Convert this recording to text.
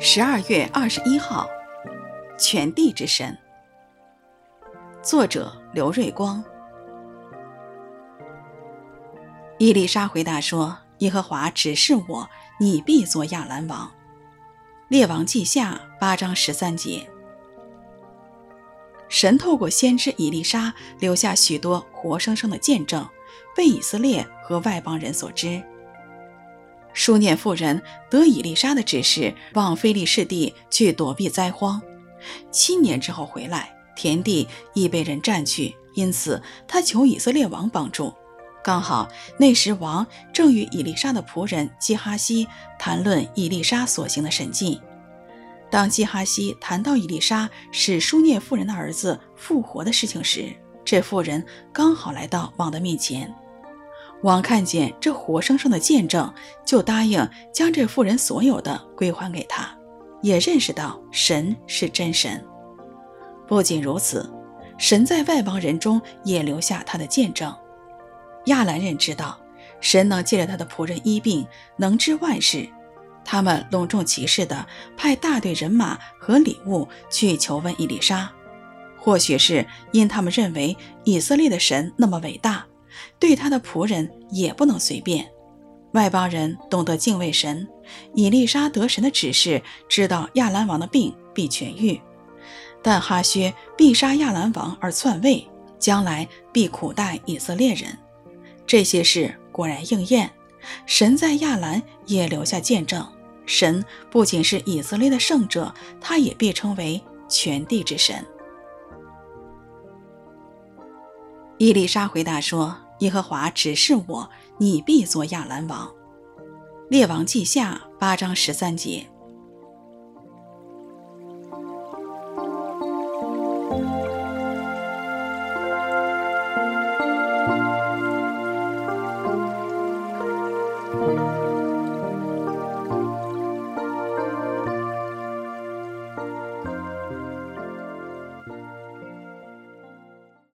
十二月二十一号，全地之神。作者刘瑞光。伊丽莎回答说：“耶和华指示我，你必做亚兰王。”列王记下八章十三节。神透过先知伊丽莎留下许多活生生的见证，被以色列和外邦人所知。书念妇人得以利沙的指示，往非利士地去躲避灾荒。七年之后回来，田地已被人占据，因此他求以色列王帮助。刚好那时王正与以利沙的仆人基哈西谈论以利沙所行的神迹。当基哈西谈到以利沙使书念妇人的儿子复活的事情时，这妇人刚好来到王的面前。王看见这活生生的见证，就答应将这妇人所有的归还给他，也认识到神是真神。不仅如此，神在外邦人中也留下他的见证。亚兰人知道神能借着他的仆人医病，能治万事。他们隆重其事地派大队人马和礼物去求问以利沙，或许是因他们认为以色列的神那么伟大。对他的仆人也不能随便。外邦人懂得敬畏神，以利沙得神的指示，知道亚兰王的病必痊愈，但哈薛必杀亚兰王而篡位，将来必苦待以色列人。这些事果然应验，神在亚兰也留下见证。神不仅是以色列的圣者，他也被称为全地之神。伊丽莎回答说：“耶和华指示我，你必做亚兰王。”列王记下八章十三节。